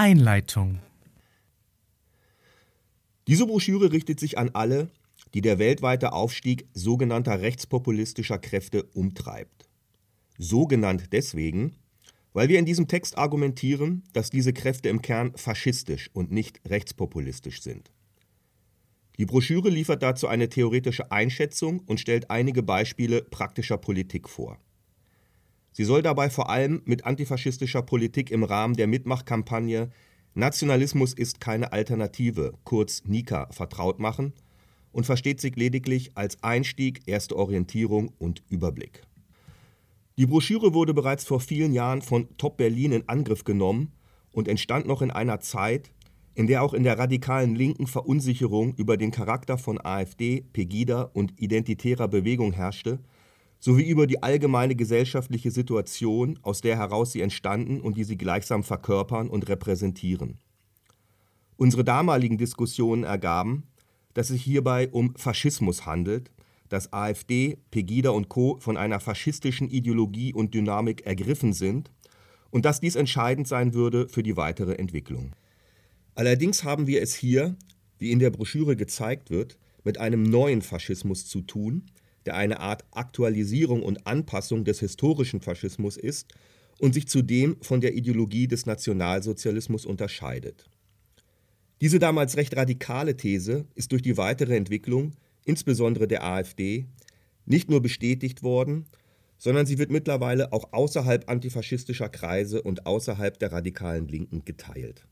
Einleitung Diese Broschüre richtet sich an alle, die der weltweite Aufstieg sogenannter rechtspopulistischer Kräfte umtreibt. So genannt deswegen, weil wir in diesem Text argumentieren, dass diese Kräfte im Kern faschistisch und nicht rechtspopulistisch sind. Die Broschüre liefert dazu eine theoretische Einschätzung und stellt einige Beispiele praktischer Politik vor. Sie soll dabei vor allem mit antifaschistischer Politik im Rahmen der Mitmachkampagne Nationalismus ist keine Alternative, kurz NICA, vertraut machen und versteht sich lediglich als Einstieg, erste Orientierung und Überblick. Die Broschüre wurde bereits vor vielen Jahren von Top Berlin in Angriff genommen und entstand noch in einer Zeit, in der auch in der radikalen Linken Verunsicherung über den Charakter von AfD, Pegida und identitärer Bewegung herrschte, sowie über die allgemeine gesellschaftliche Situation, aus der heraus sie entstanden und die sie gleichsam verkörpern und repräsentieren. Unsere damaligen Diskussionen ergaben, dass es sich hierbei um Faschismus handelt, dass AfD, Pegida und Co. von einer faschistischen Ideologie und Dynamik ergriffen sind und dass dies entscheidend sein würde für die weitere Entwicklung. Allerdings haben wir es hier, wie in der Broschüre gezeigt wird, mit einem neuen Faschismus zu tun, der eine Art Aktualisierung und Anpassung des historischen Faschismus ist und sich zudem von der Ideologie des Nationalsozialismus unterscheidet. Diese damals recht radikale These ist durch die weitere Entwicklung, insbesondere der AfD, nicht nur bestätigt worden, sondern sie wird mittlerweile auch außerhalb antifaschistischer Kreise und außerhalb der radikalen Linken geteilt.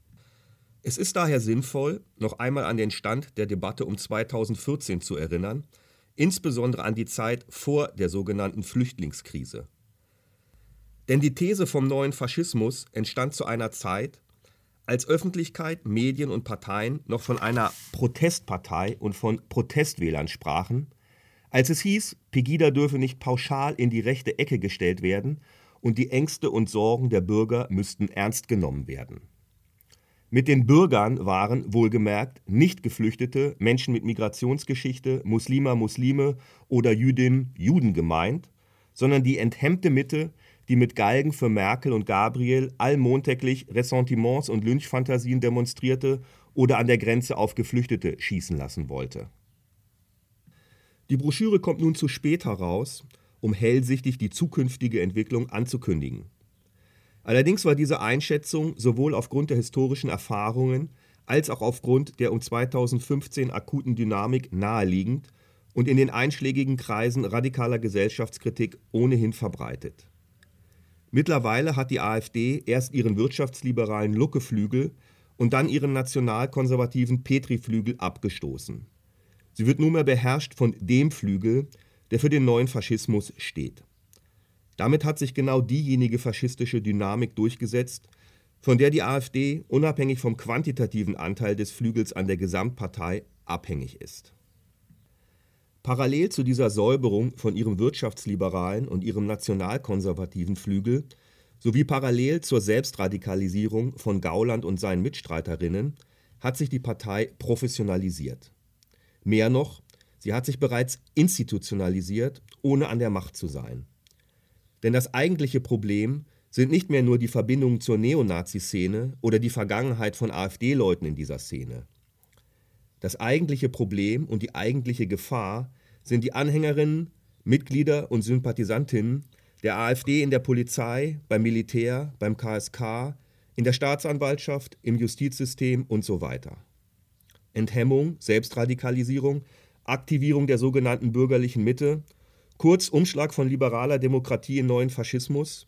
Es ist daher sinnvoll, noch einmal an den Stand der Debatte um 2014 zu erinnern, insbesondere an die Zeit vor der sogenannten Flüchtlingskrise. Denn die These vom neuen Faschismus entstand zu einer Zeit, als Öffentlichkeit, Medien und Parteien noch von einer Protestpartei und von Protestwählern sprachen, als es hieß, Pegida dürfe nicht pauschal in die rechte Ecke gestellt werden und die Ängste und Sorgen der Bürger müssten ernst genommen werden. Mit den Bürgern waren, wohlgemerkt, nicht Geflüchtete, Menschen mit Migrationsgeschichte, Muslima, Muslime oder Jüdinnen, Juden gemeint, sondern die enthemmte Mitte, die mit Galgen für Merkel und Gabriel allmontäglich Ressentiments und Lynchfantasien demonstrierte oder an der Grenze auf Geflüchtete schießen lassen wollte. Die Broschüre kommt nun zu spät heraus, um hellsichtig die zukünftige Entwicklung anzukündigen. Allerdings war diese Einschätzung sowohl aufgrund der historischen Erfahrungen als auch aufgrund der um 2015 akuten Dynamik naheliegend und in den einschlägigen Kreisen radikaler Gesellschaftskritik ohnehin verbreitet. Mittlerweile hat die AfD erst ihren wirtschaftsliberalen Luckeflügel und dann ihren nationalkonservativen Petriflügel abgestoßen. Sie wird nunmehr beherrscht von dem Flügel, der für den neuen Faschismus steht. Damit hat sich genau diejenige faschistische Dynamik durchgesetzt, von der die AfD unabhängig vom quantitativen Anteil des Flügels an der Gesamtpartei abhängig ist. Parallel zu dieser Säuberung von ihrem wirtschaftsliberalen und ihrem nationalkonservativen Flügel sowie parallel zur Selbstradikalisierung von Gauland und seinen Mitstreiterinnen hat sich die Partei professionalisiert. Mehr noch, sie hat sich bereits institutionalisiert, ohne an der Macht zu sein. Denn das eigentliche Problem sind nicht mehr nur die Verbindungen zur Neonazi-Szene oder die Vergangenheit von AfD-Leuten in dieser Szene. Das eigentliche Problem und die eigentliche Gefahr sind die Anhängerinnen, Mitglieder und Sympathisantinnen der AfD in der Polizei, beim Militär, beim KSK, in der Staatsanwaltschaft, im Justizsystem und so weiter. Enthemmung, Selbstradikalisierung, Aktivierung der sogenannten bürgerlichen Mitte Kurz Umschlag von liberaler Demokratie in neuen Faschismus.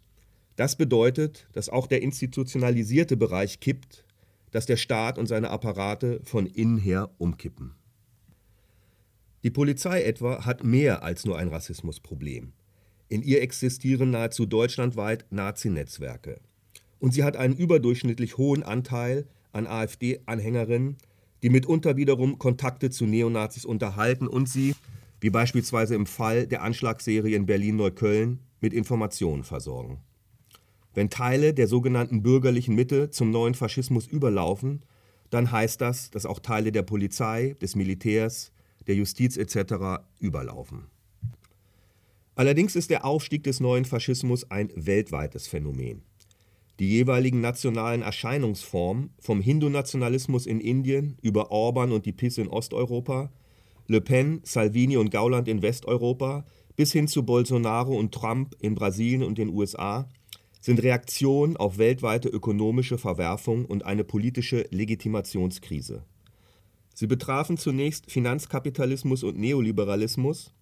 Das bedeutet, dass auch der institutionalisierte Bereich kippt, dass der Staat und seine Apparate von innen her umkippen. Die Polizei etwa hat mehr als nur ein Rassismusproblem. In ihr existieren nahezu deutschlandweit Nazi-Netzwerke. Und sie hat einen überdurchschnittlich hohen Anteil an AfD-Anhängerinnen, die mitunter wiederum Kontakte zu Neonazis unterhalten und sie, wie beispielsweise im Fall der Anschlagsserie in Berlin-Neukölln, mit Informationen versorgen. Wenn Teile der sogenannten bürgerlichen Mitte zum neuen Faschismus überlaufen, dann heißt das, dass auch Teile der Polizei, des Militärs, der Justiz etc. überlaufen. Allerdings ist der Aufstieg des neuen Faschismus ein weltweites Phänomen. Die jeweiligen nationalen Erscheinungsformen, vom Hindu-Nationalismus in Indien über Orban und die PIS in Osteuropa, Le Pen, Salvini und Gauland in Westeuropa bis hin zu Bolsonaro und Trump in Brasilien und den USA, sind Reaktionen auf weltweite ökonomische Verwerfung und eine politische Legitimationskrise. Sie betrafen zunächst Finanzkapitalismus und Neoliberalismus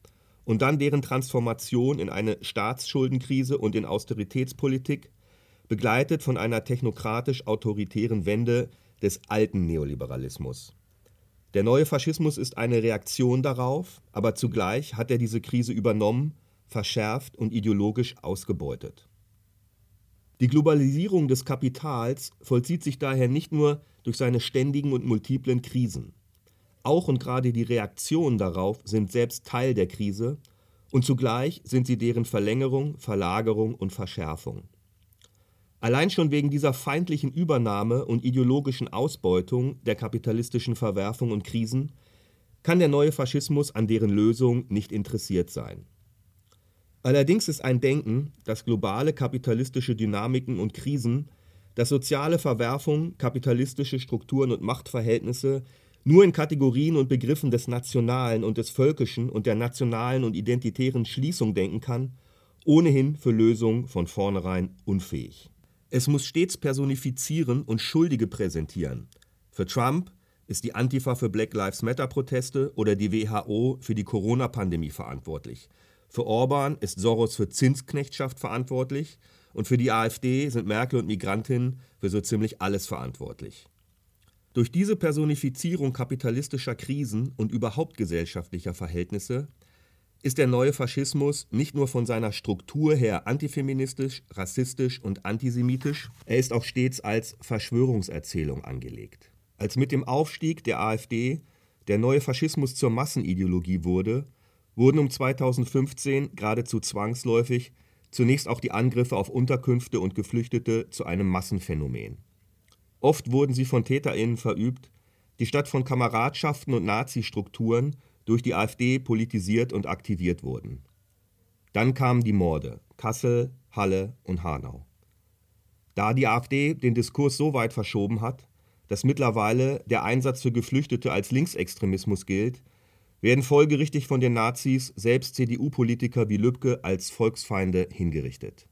und dann deren Transformation in eine Staatsschuldenkrise und in Austeritätspolitik, begleitet von einer technokratisch-autoritären Wende des alten Neoliberalismus. Der neue Faschismus ist eine Reaktion darauf, aber zugleich hat er diese Krise übernommen, verschärft und ideologisch ausgebeutet. Die Globalisierung des Kapitals vollzieht sich daher nicht nur durch seine ständigen und multiplen Krisen. Auch und gerade die Reaktionen darauf sind selbst Teil der Krise und zugleich sind sie deren Verlängerung, Verlagerung und Verschärfung. Allein schon wegen dieser feindlichen Übernahme und ideologischen Ausbeutung der kapitalistischen Verwerfung und Krisen kann der neue Faschismus an deren Lösung nicht interessiert sein. Allerdings ist ein Denken, dass globale kapitalistische Dynamiken und Krisen, dass soziale Verwerfung, kapitalistische Strukturen und Machtverhältnisse nur in Kategorien und Begriffen des Nationalen und des Völkischen und der nationalen und identitären Schließung denken kann, ohnehin für Lösungen von vornherein unfähig. Es muss stets personifizieren und Schuldige präsentieren. Für Trump ist die Antifa für Black Lives Matter Proteste oder die WHO für die Corona-Pandemie verantwortlich. Für Orban ist Soros für Zinsknechtschaft verantwortlich und für die AfD sind Merkel und Migrantinnen für so ziemlich alles verantwortlich. Durch diese Personifizierung kapitalistischer Krisen und überhaupt gesellschaftlicher Verhältnisse ist der neue Faschismus nicht nur von seiner Struktur her antifeministisch, rassistisch und antisemitisch, er ist auch stets als Verschwörungserzählung angelegt. Als mit dem Aufstieg der AfD der neue Faschismus zur Massenideologie wurde, wurden um 2015 geradezu zwangsläufig zunächst auch die Angriffe auf Unterkünfte und Geflüchtete zu einem Massenphänomen. Oft wurden sie von TäterInnen verübt, die statt von Kameradschaften und Nazi-Strukturen durch die AfD politisiert und aktiviert wurden. Dann kamen die Morde Kassel, Halle und Hanau. Da die AfD den Diskurs so weit verschoben hat, dass mittlerweile der Einsatz für Geflüchtete als Linksextremismus gilt, werden folgerichtig von den Nazis selbst CDU-Politiker wie Lübcke als Volksfeinde hingerichtet.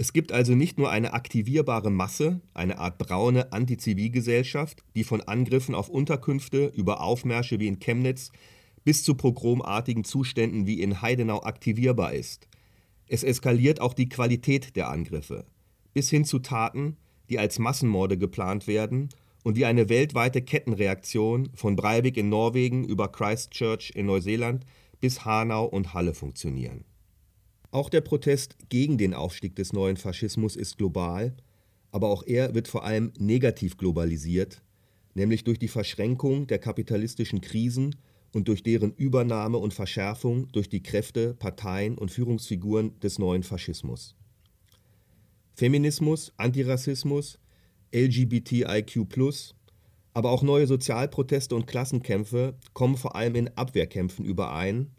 Es gibt also nicht nur eine aktivierbare Masse, eine Art braune Antizivilgesellschaft, die von Angriffen auf Unterkünfte über Aufmärsche wie in Chemnitz bis zu pogromartigen Zuständen wie in Heidenau aktivierbar ist. Es eskaliert auch die Qualität der Angriffe, bis hin zu Taten, die als Massenmorde geplant werden und wie eine weltweite Kettenreaktion von Breivik in Norwegen über Christchurch in Neuseeland bis Hanau und Halle funktionieren. Auch der Protest gegen den Aufstieg des neuen Faschismus ist global, aber auch er wird vor allem negativ globalisiert, nämlich durch die Verschränkung der kapitalistischen Krisen und durch deren Übernahme und Verschärfung durch die Kräfte, Parteien und Führungsfiguren des neuen Faschismus. Feminismus, Antirassismus, LGBTIQ, aber auch neue Sozialproteste und Klassenkämpfe kommen vor allem in Abwehrkämpfen überein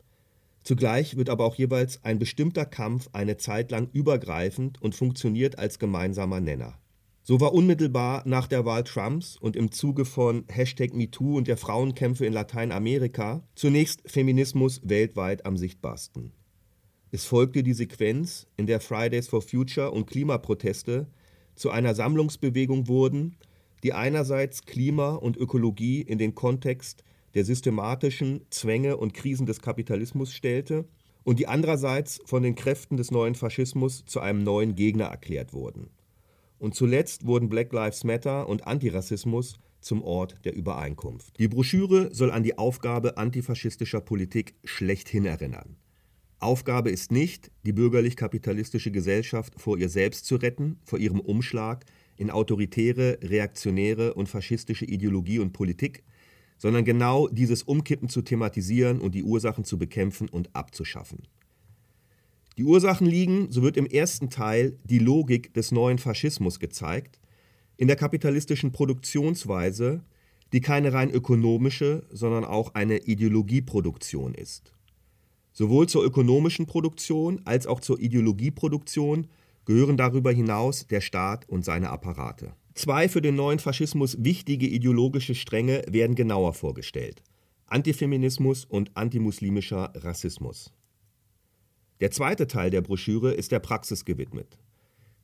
Zugleich wird aber auch jeweils ein bestimmter Kampf eine Zeit lang übergreifend und funktioniert als gemeinsamer Nenner. So war unmittelbar nach der Wahl Trumps und im Zuge von Hashtag MeToo und der Frauenkämpfe in Lateinamerika zunächst Feminismus weltweit am sichtbarsten. Es folgte die Sequenz, in der Fridays for Future und Klimaproteste zu einer Sammlungsbewegung wurden, die einerseits Klima und Ökologie in den Kontext der systematischen Zwänge und Krisen des Kapitalismus stellte und die andererseits von den Kräften des neuen Faschismus zu einem neuen Gegner erklärt wurden. Und zuletzt wurden Black Lives Matter und Antirassismus zum Ort der Übereinkunft. Die Broschüre soll an die Aufgabe antifaschistischer Politik schlechthin erinnern. Aufgabe ist nicht, die bürgerlich-kapitalistische Gesellschaft vor ihr selbst zu retten, vor ihrem Umschlag in autoritäre, reaktionäre und faschistische Ideologie und Politik, sondern genau dieses Umkippen zu thematisieren und die Ursachen zu bekämpfen und abzuschaffen. Die Ursachen liegen, so wird im ersten Teil die Logik des neuen Faschismus gezeigt, in der kapitalistischen Produktionsweise, die keine rein ökonomische, sondern auch eine Ideologieproduktion ist. Sowohl zur ökonomischen Produktion als auch zur Ideologieproduktion gehören darüber hinaus der Staat und seine Apparate. Zwei für den neuen Faschismus wichtige ideologische Stränge werden genauer vorgestellt. Antifeminismus und antimuslimischer Rassismus. Der zweite Teil der Broschüre ist der Praxis gewidmet.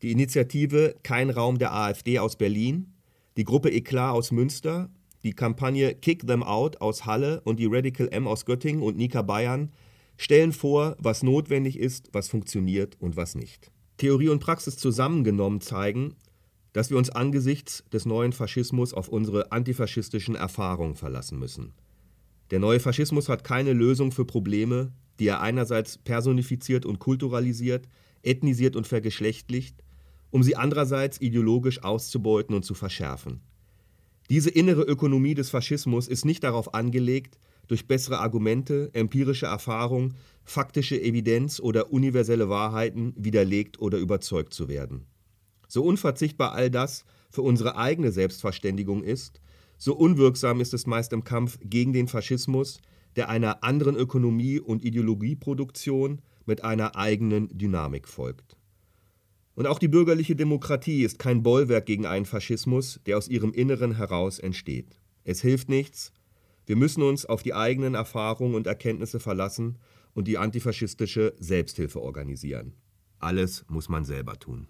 Die Initiative Kein Raum der AfD aus Berlin, die Gruppe Eklat aus Münster, die Kampagne Kick Them Out aus Halle und die Radical M aus Göttingen und Nika Bayern stellen vor, was notwendig ist, was funktioniert und was nicht. Theorie und Praxis zusammengenommen zeigen, dass wir uns angesichts des neuen Faschismus auf unsere antifaschistischen Erfahrungen verlassen müssen. Der neue Faschismus hat keine Lösung für Probleme, die er einerseits personifiziert und kulturalisiert, ethnisiert und vergeschlechtlicht, um sie andererseits ideologisch auszubeuten und zu verschärfen. Diese innere Ökonomie des Faschismus ist nicht darauf angelegt, durch bessere Argumente, empirische Erfahrung, faktische Evidenz oder universelle Wahrheiten widerlegt oder überzeugt zu werden. So unverzichtbar all das für unsere eigene Selbstverständigung ist, so unwirksam ist es meist im Kampf gegen den Faschismus, der einer anderen Ökonomie und Ideologieproduktion mit einer eigenen Dynamik folgt. Und auch die bürgerliche Demokratie ist kein Bollwerk gegen einen Faschismus, der aus ihrem Inneren heraus entsteht. Es hilft nichts, wir müssen uns auf die eigenen Erfahrungen und Erkenntnisse verlassen und die antifaschistische Selbsthilfe organisieren. Alles muss man selber tun.